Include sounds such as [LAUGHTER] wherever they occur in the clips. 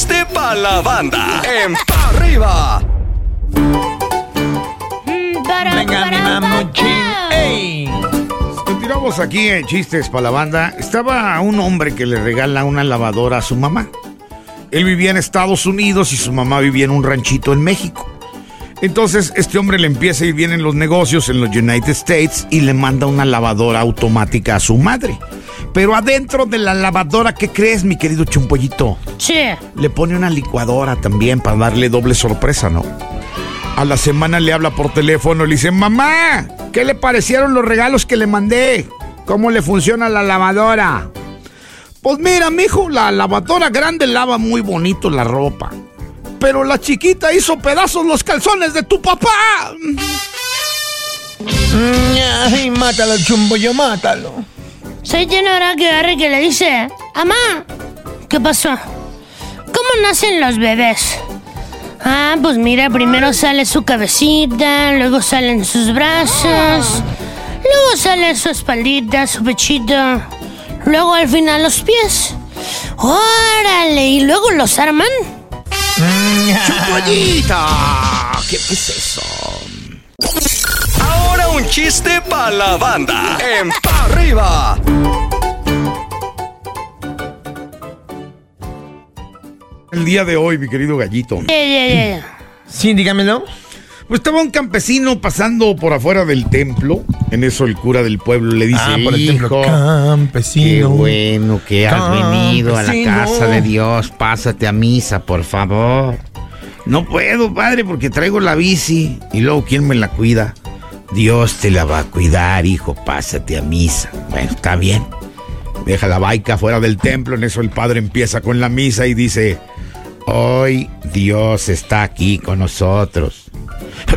chiste para la banda. En pa arriba. Venga, mi mamuchín. ¡Ey! Continuamos aquí en Chistes para la banda. Estaba un hombre que le regala una lavadora a su mamá. Él vivía en Estados Unidos y su mamá vivía en un ranchito en México. Entonces este hombre le empieza a ir bien en los negocios en los United States y le manda una lavadora automática a su madre. Pero adentro de la lavadora, ¿qué crees, mi querido chumpollito? Sí. Le pone una licuadora también para darle doble sorpresa, ¿no? A la semana le habla por teléfono y le dice, mamá, ¿qué le parecieron los regalos que le mandé? ¿Cómo le funciona la lavadora? Pues mira, mijo, la lavadora grande lava muy bonito la ropa. Pero la chiquita hizo pedazos los calzones de tu papá. Mm, Ay, mátalo, chumbollo, mátalo. Soy tiene hora que agarre que le dice, Amá, ¿qué pasó? ¿Cómo nacen los bebés? Ah, pues mira, primero sale su cabecita, luego salen sus brazos, luego sale su espaldita, su pechito, luego al final los pies. ¡Órale! ¿Y luego los arman? ¡Chumpollita! [LAUGHS] ¿Qué, qué es eso? Un chiste para la banda. En pa arriba. El día de hoy, mi querido gallito. Sí, dígamelo. Pues estaba un campesino pasando por afuera del templo. En eso el cura del pueblo le dice, Ah, por el templo. hijo, Campesino. qué bueno que has venido a la casa de Dios. Pásate a misa, por favor. No puedo, padre, porque traigo la bici. Y luego, ¿quién me la cuida? Dios te la va a cuidar, hijo. Pásate a misa. Bueno, está bien. Deja la baica fuera del templo. En eso el padre empieza con la misa y dice... Hoy Dios está aquí con nosotros.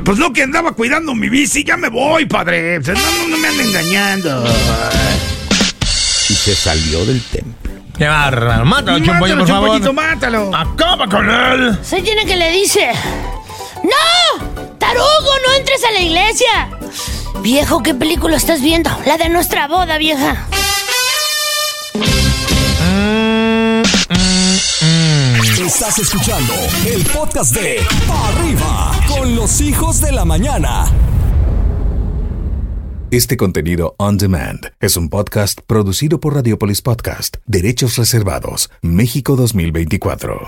Pues no que andaba cuidando mi bici, ya me voy, padre. No, no, no me anden engañando. Y se salió del templo. Qué bárbaro. Mátalo, chumbollo, por favor. chumpollito, mátalo. Acaba con él. Soy tiene que le dice, ¡No! ¡Tarugo, no entres a la iglesia! Viejo, ¿qué película estás viendo? La de nuestra boda, vieja. Estás escuchando el podcast de Arriba con los hijos de la mañana. Este contenido on demand es un podcast producido por Radiopolis Podcast, Derechos Reservados, México 2024.